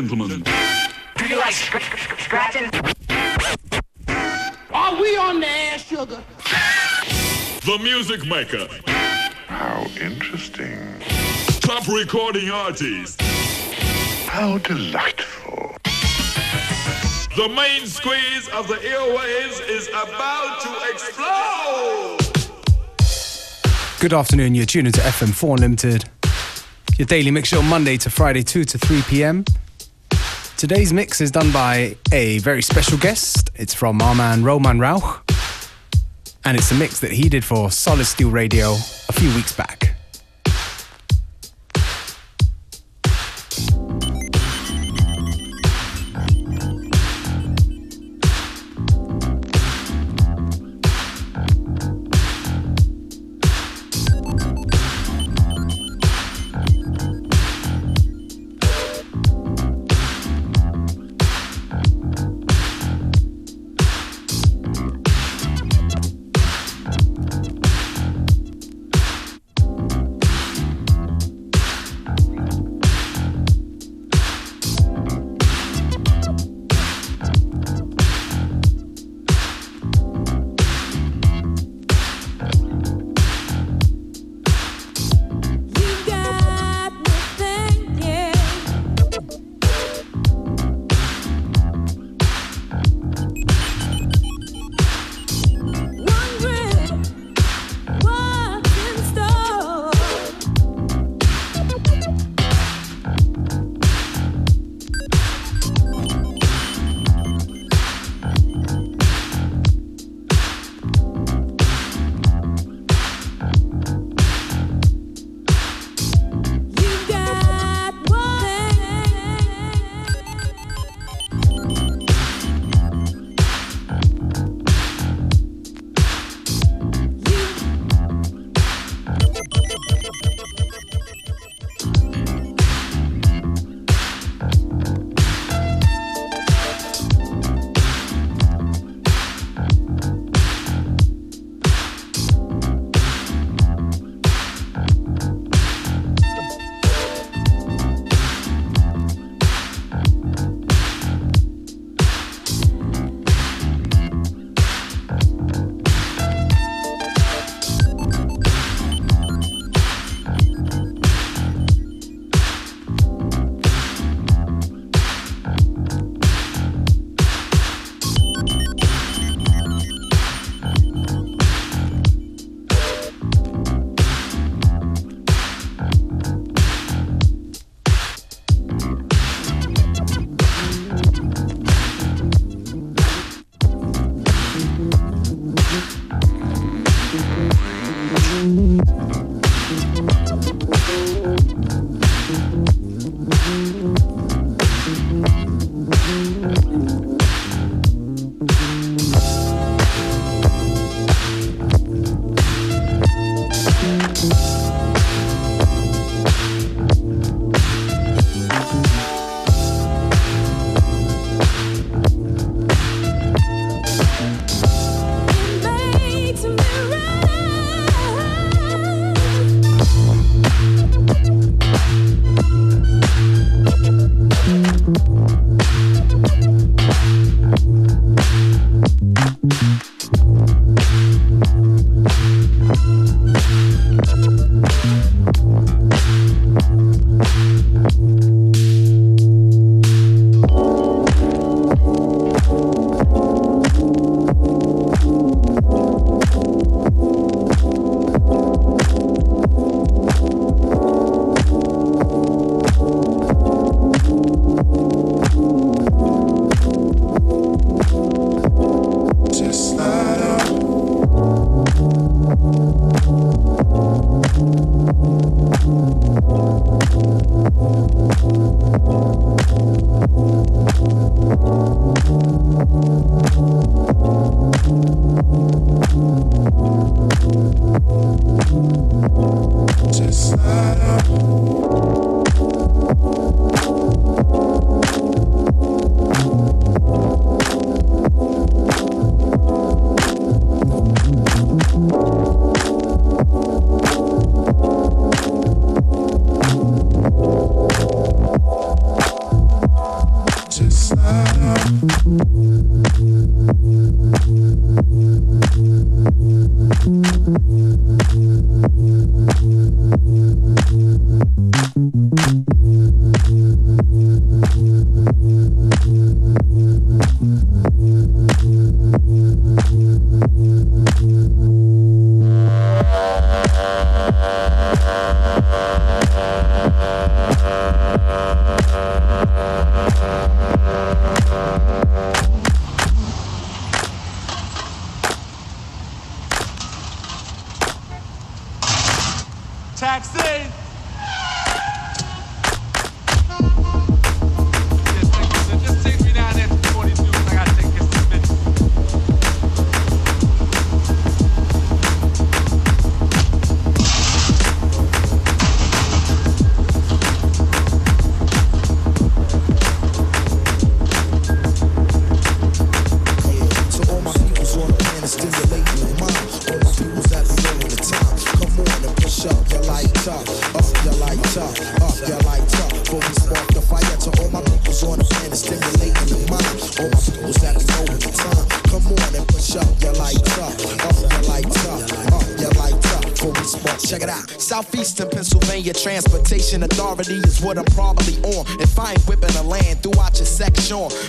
Ladies and gentlemen. Do you like scr- scr- scratching? Are we on the air, sugar? The Music Maker. How interesting. Top recording artist. How delightful. The main squeeze of the airwaves is about to explode. Good afternoon, you're tuning to FM4 Unlimited. Your daily mix show Monday to Friday, 2 to 3 p.m. Today's mix is done by a very special guest. It's from our man Roman Rauch. And it's a mix that he did for Solid Steel Radio a few weeks back.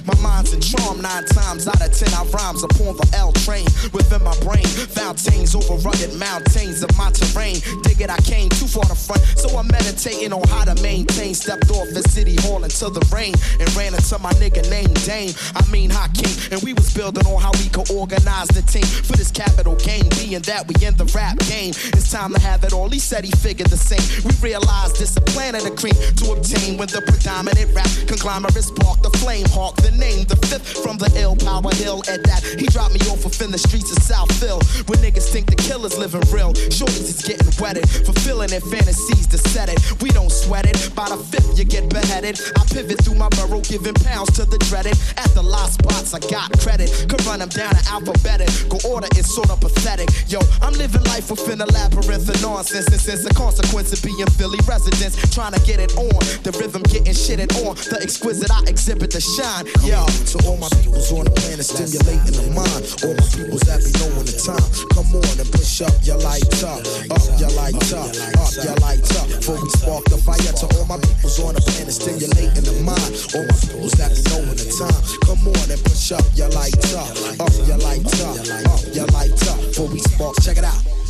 My mind's in charm nine times out of ten. I rhymes upon the L train within my brain. Fountains over rugged mountains of my terrain. Dig it, I came too far to front, so I'm meditating on how to maintain. Stepped off the city hall into the rain and ran into my nigga named Dame. I mean Hakeem, and we was building on how we could organize the team for this capital game. Being that we in the rap game, it's time to have it all. He said he figured the same. We realized this a plan of the cream to obtain when the predominant rap conglomerate sparked the flame hawk. The name, the fifth from the ill power hill. At that, he dropped me off within the streets of Southville, where niggas think the killer's living real. Shorties is getting wetted, fulfilling their fantasies to set it. We don't sweat it. By the fifth, you get beheaded. I pivot through my borough, giving pounds to the dreaded. At the lost spots, I got credit. Could run them down in alphabetical order. It's sort of pathetic. Yo, I'm living life within a labyrinth of nonsense. This is a consequence of being Philly residents. Trying to get it on. The rhythm getting shitted on. The exquisite I exhibit the shine. Yo, to all my peoples on the planet, stimulating the mind. All my peoples that be knowing the time. Come on and push up your light up. Up your light up. Up your light up. Before we spark the fire to all my peoples on the planet, stimulating the mind. All my peoples that be knowing the time. Come on and push up your light up. Up your light up. Up your light up. Before we spark, check it out.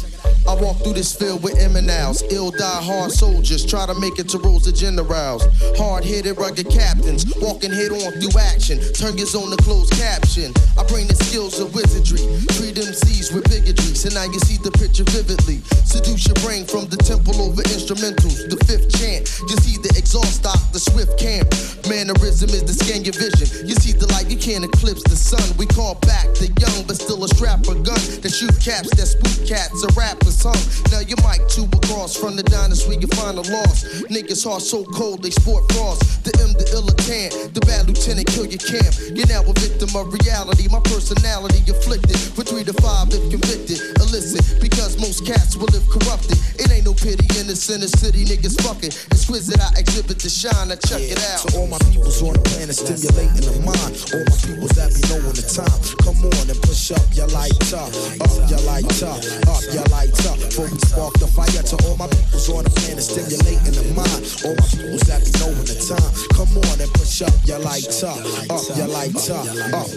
I walk through this field with Eminals, ill die hard soldiers, try to make it to rows of generals. Hard headed, rugged captains, walking head on through action. Turn your zone to closed caption. I bring the skills of wizardry, treat MCs with bigotry. So now you see the picture vividly. Seduce your brain from the temple over instrumentals. The fifth chant, you see the exhaust stock, the swift camp. Mannerism is to scan your vision. You see the light, you can't eclipse the sun. We call back the young, but still a strap a gun that shoot caps, that spook cats, a rapper's hung. Now your mic two across from the diners where you find a loss. Niggas heart so cold they sport frost. The M, the illitant, the bad lieutenant kill your camp. You're now a victim of reality. My personality afflicted for three to five if convicted. Illicit because most cats will live corrupted. It ain't no pity in the center city, niggas fucking. Exquisite, I exhibit the shine. I check it out. To all my peoples on the planet, stimulating the mind. All my peoples that be knowing the time. Come on and push up your light up, up your light up, up your light up. Before we spark the fire to all my peoples on the planet, stimulating the mind. All my peoples that be knowing the time. Come on and push up your light up, your light up,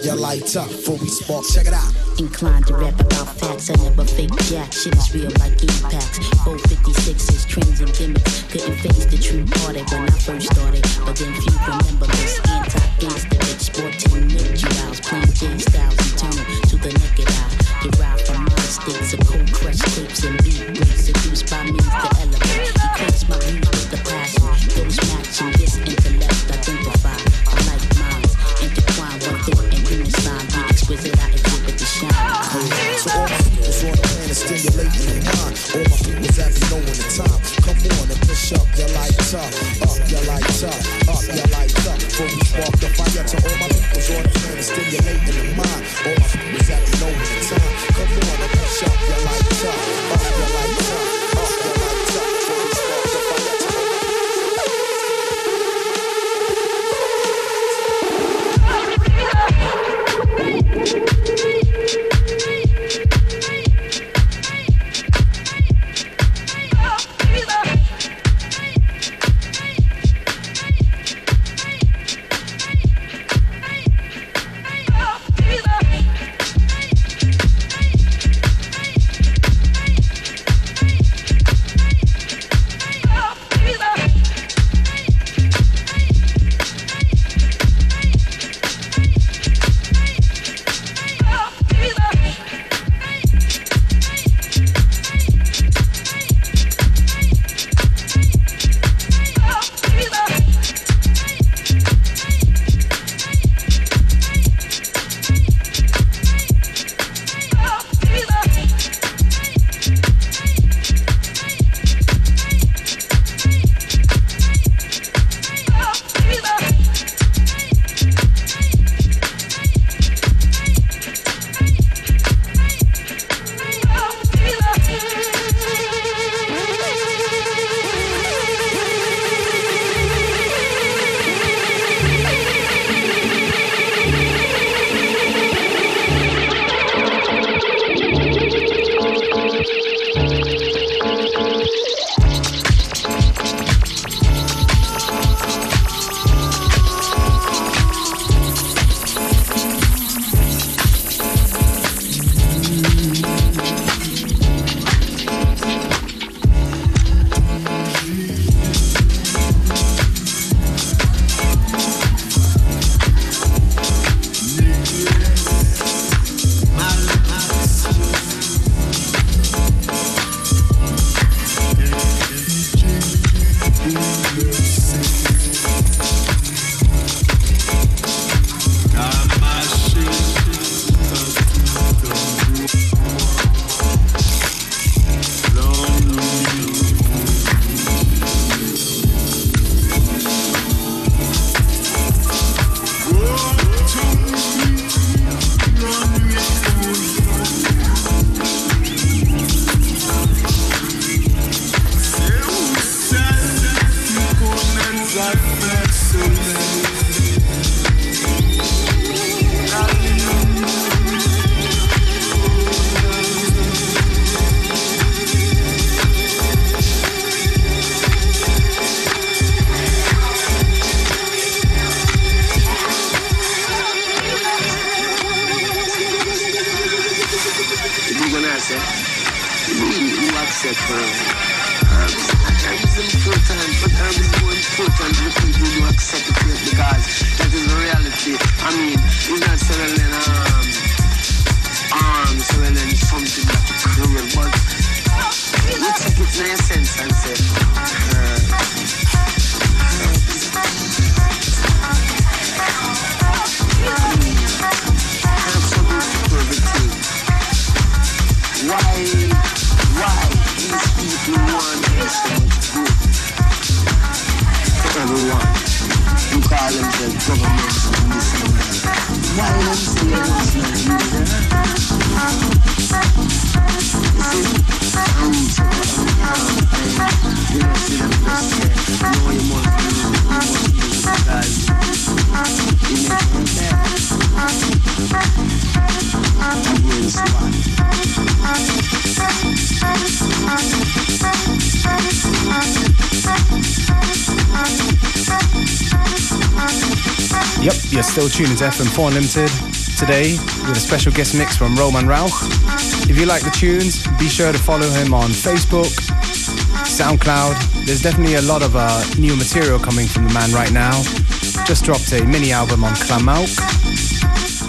your light up. Before we spark, check it out. Inclined to rap about facts, I never fake jack. Shit is real like impacts. 456s, trends and gimmicks. Couldn't face the true party when I first started. But then few remember this anti-gangster bitch. Sporting milk playing J styles eternal to the naked eye. Derived my of cold crush tapes and beat breaks. Seduced by means to elevate. He creates my views with the passion. Those matching this intellect identify. I like minds. Intertwine one thought and unison. Be exquisite, I exhibit the shine. To all my peoples on the planet, stimulating the mind. All my peoples be knowing the time. Come on and push up your light up, up your light up, up your light up. Before we spark the fire to all my peoples on the planet, stimulating the mind. All still tuning to FM4 Unlimited today with a special guest mix from Roman Rauch. If you like the tunes, be sure to follow him on Facebook, SoundCloud. There's definitely a lot of uh, new material coming from the man right now. Just dropped a mini album on Klamauk.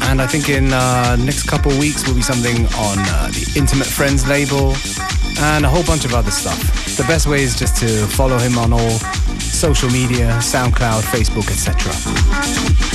And I think in uh, next couple weeks will be something on uh, the Intimate Friends label and a whole bunch of other stuff. The best way is just to follow him on all social media, SoundCloud, Facebook, etc.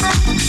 Thank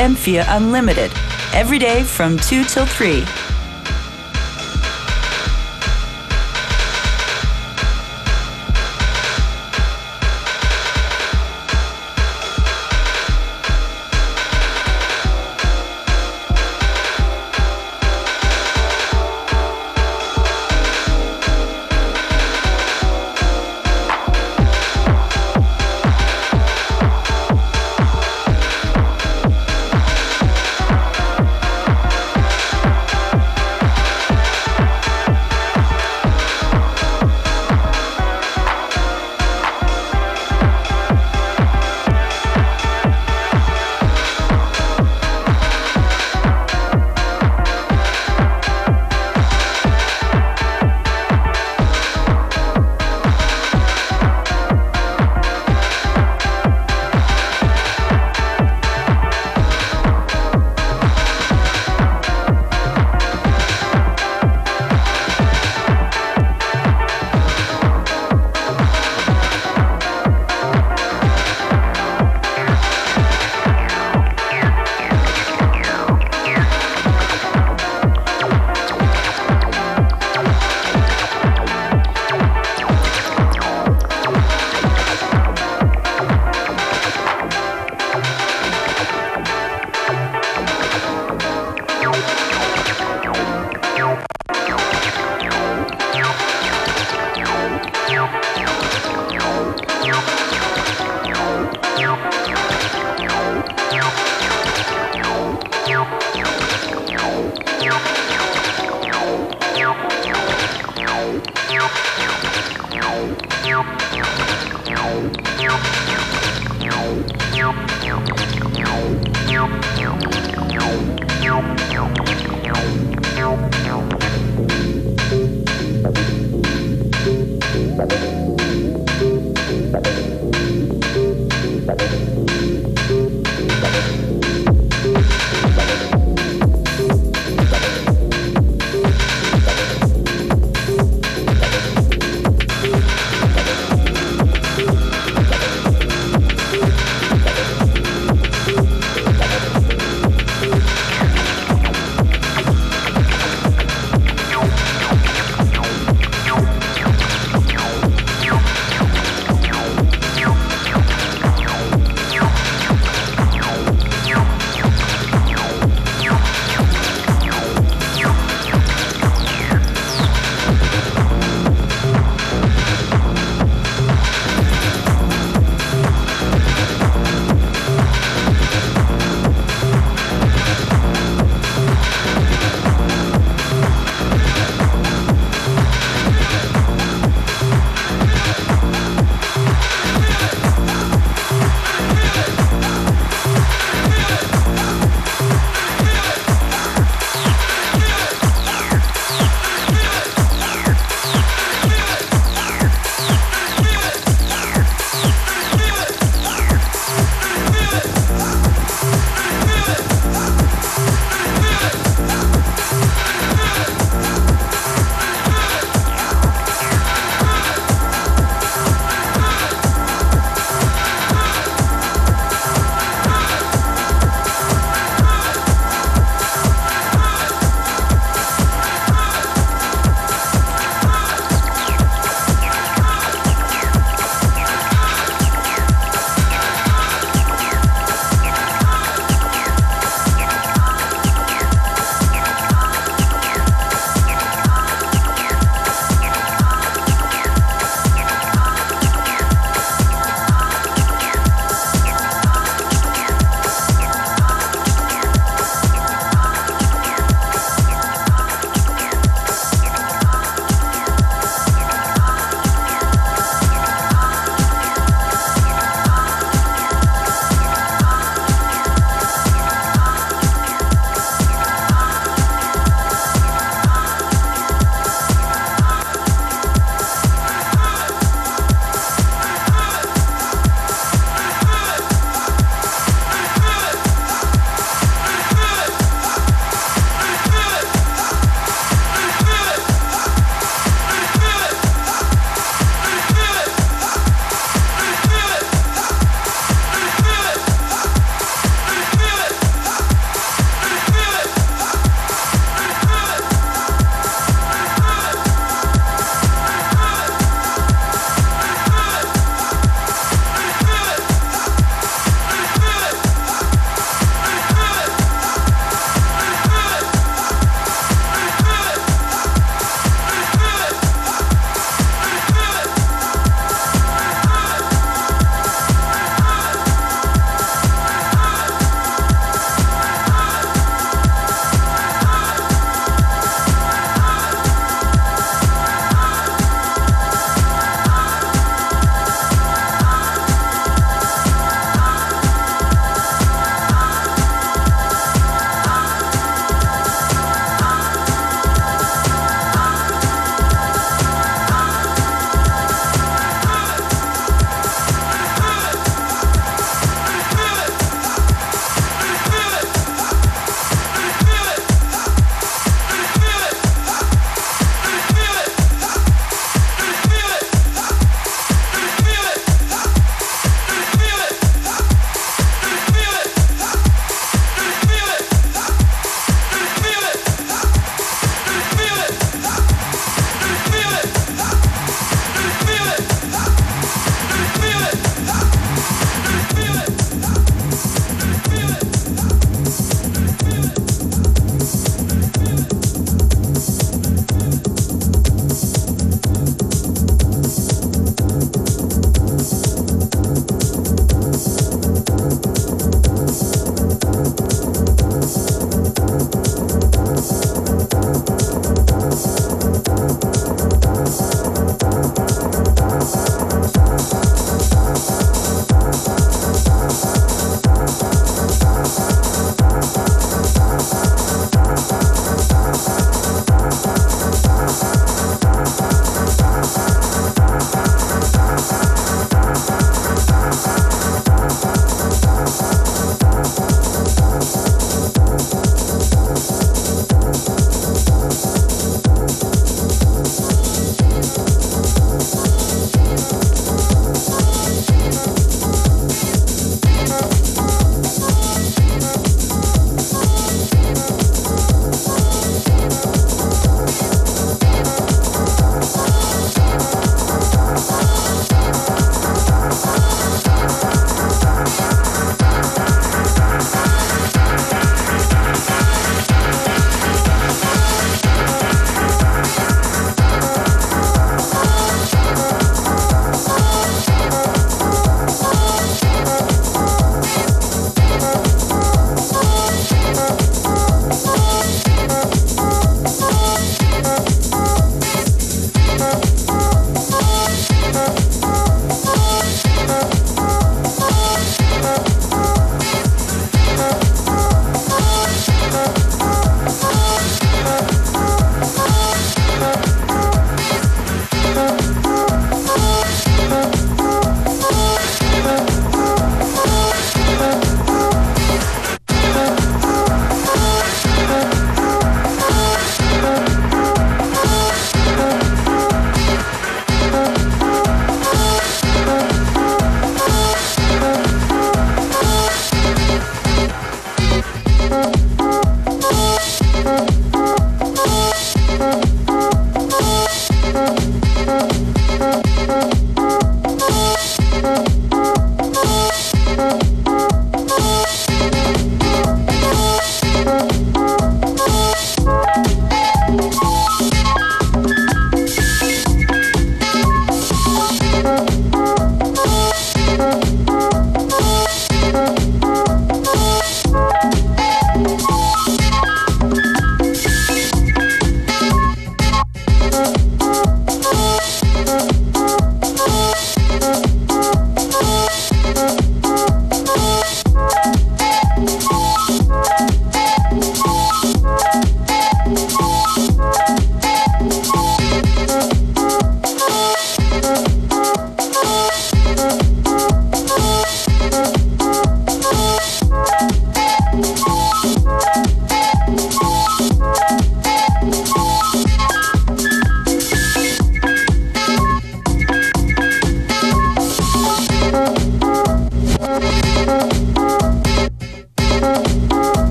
FM4 Unlimited, every day from 2 till 3.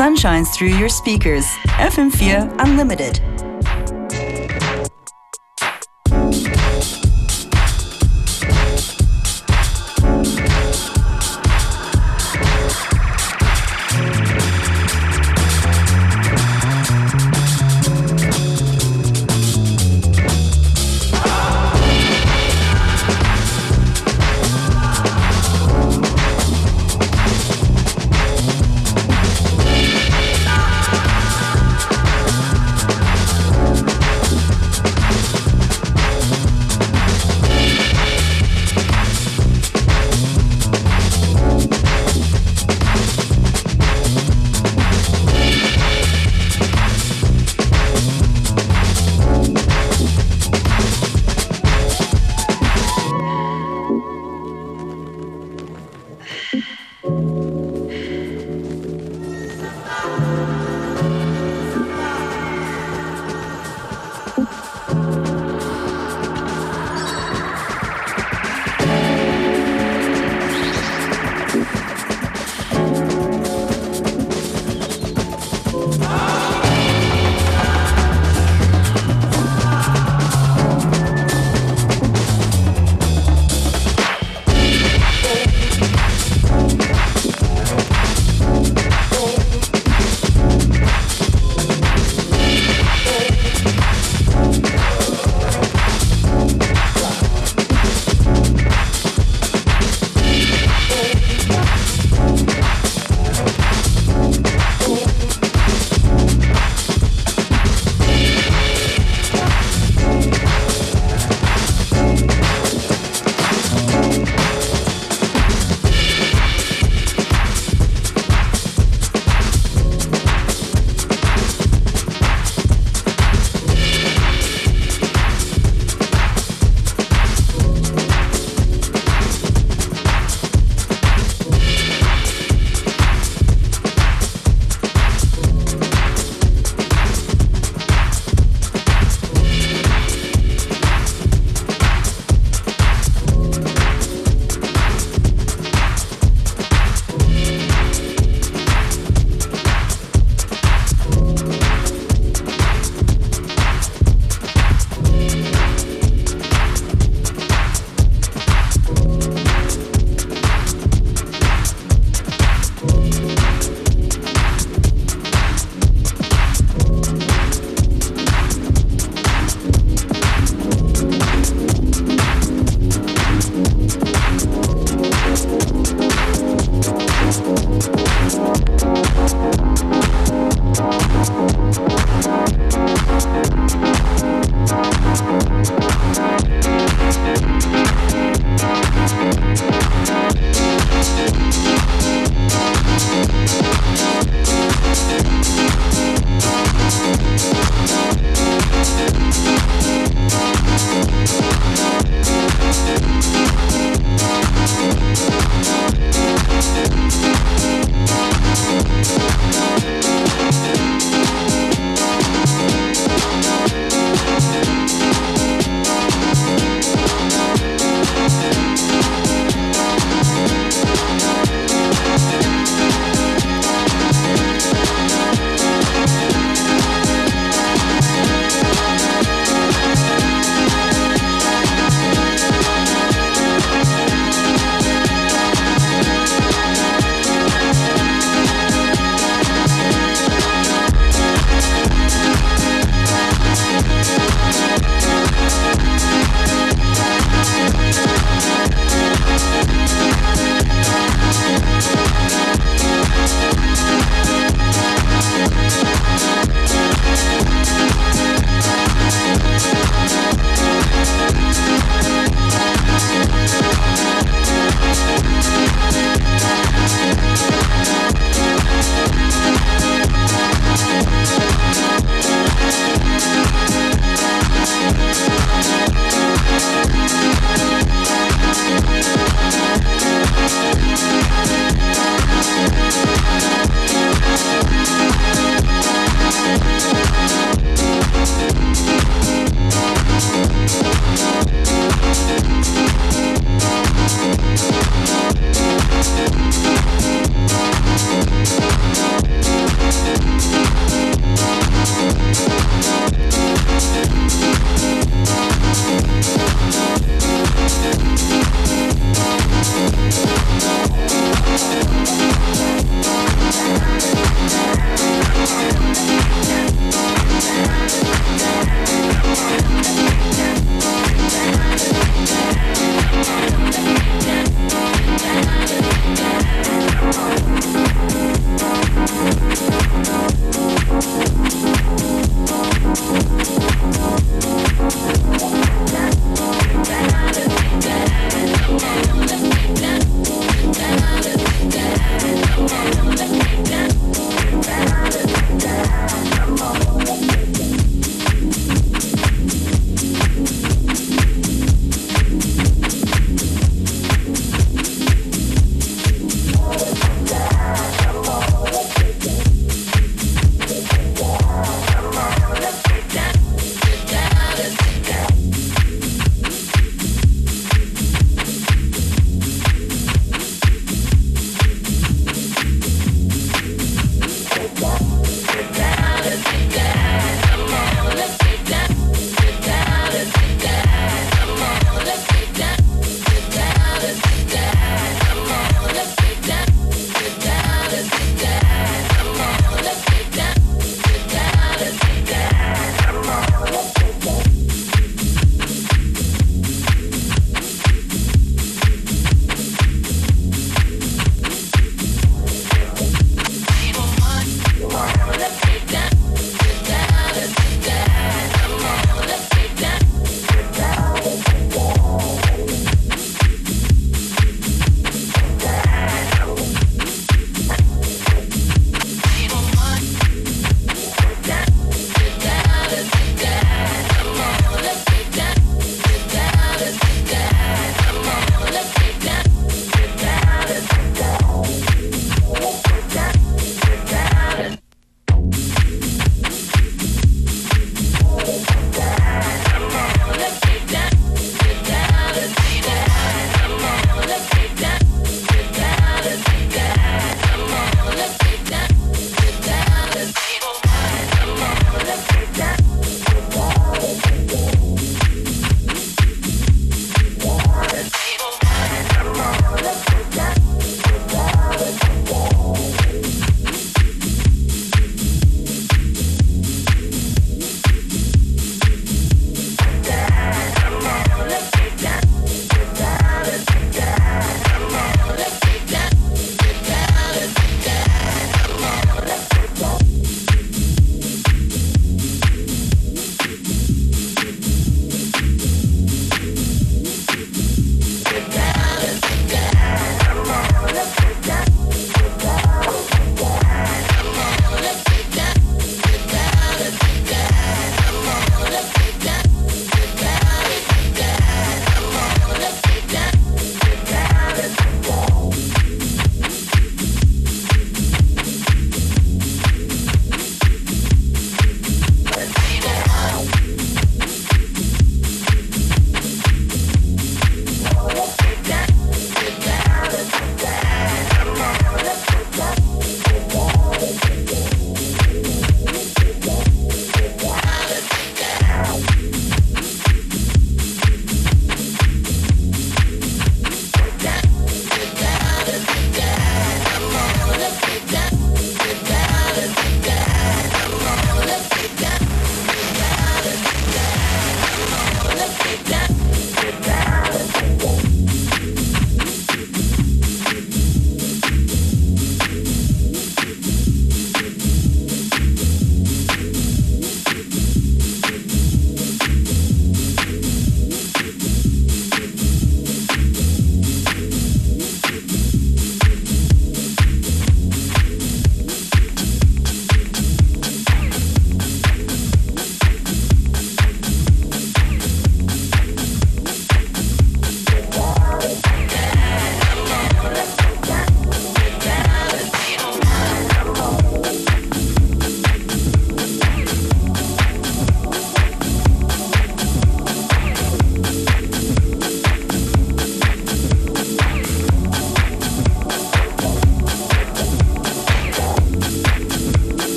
Sun shines through your speakers. FM4 Unlimited.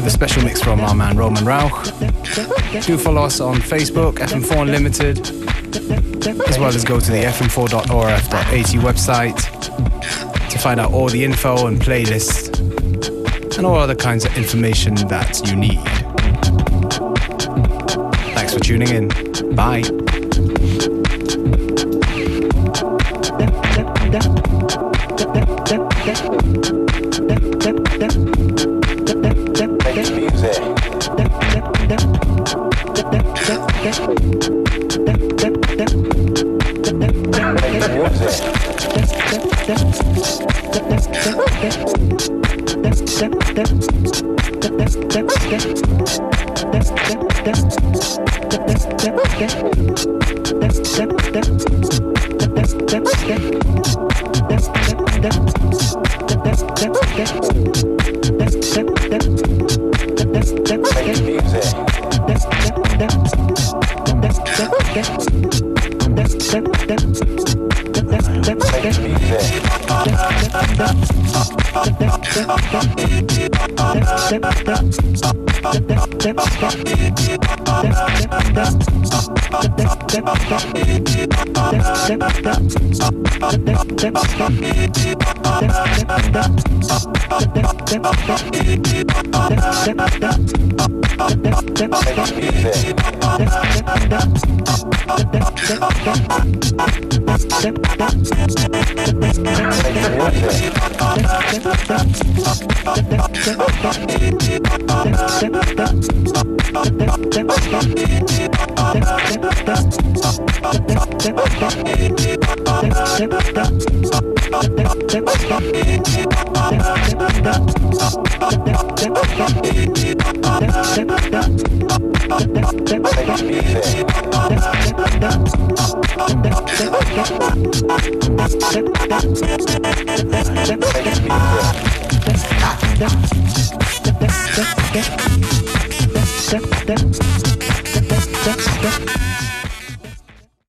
With a special mix from our man Roman Rauch. Do follow us on Facebook, FM4 Unlimited, as well as go to the fm4.orf.at website to find out all the info and playlists and all other kinds of information that you need. Thanks for tuning in. Bye. Step, step.